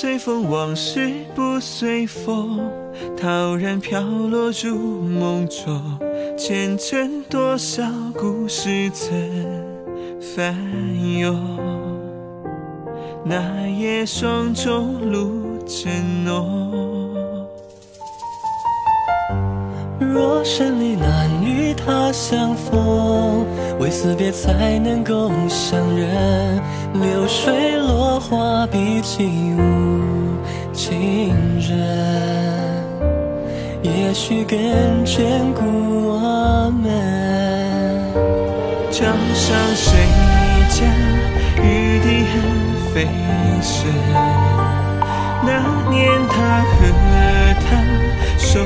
随风，往事不随风，陶然飘落入梦中，前尘多少故事曾翻涌。那夜霜中露正浓。若生离难与他相逢，为死别才能够相认。流水落花笔起无情人，也许更眷顾我们。桥上谁家玉笛恨飞雪？那年他和她手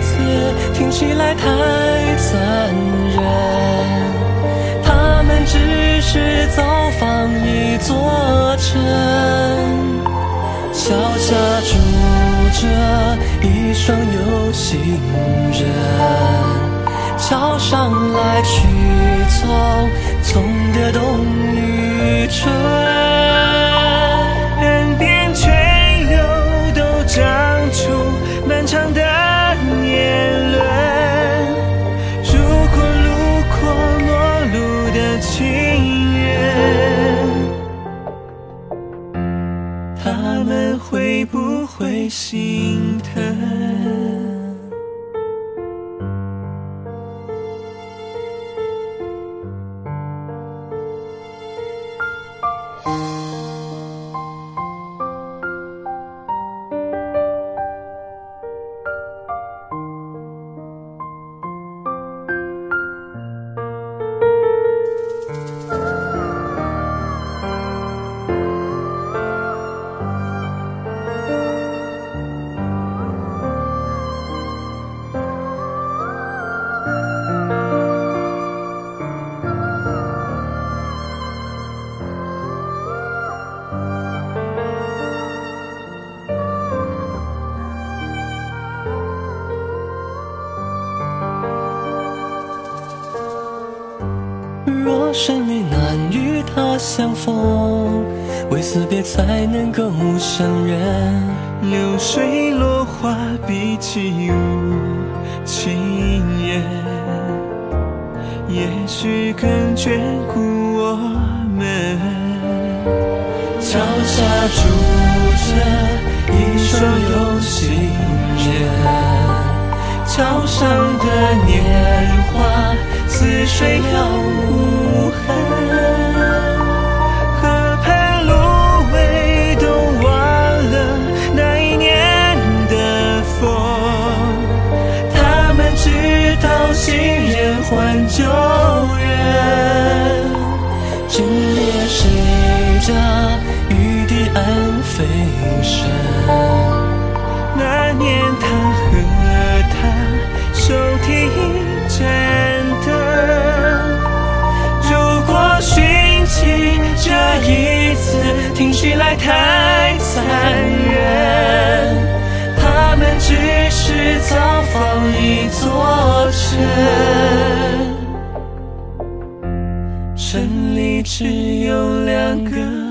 这一次听起来太残忍，他们只是造访一座城，桥下住着一双有心人。桥上来去匆匆的冬与春，岸边垂柳都长出漫长的心疼？若生离难与他相逢，为死别才能够相认。流水落花比起无情人，也许更眷顾我们。桥下住着一双有情人，桥上的年华似水了无痕。河畔芦苇都忘了那一年的风，他们知道新人换旧人。今夜谁家玉笛暗飞声？那年他起来太残忍，他们只是造访一座城，城里只有两个。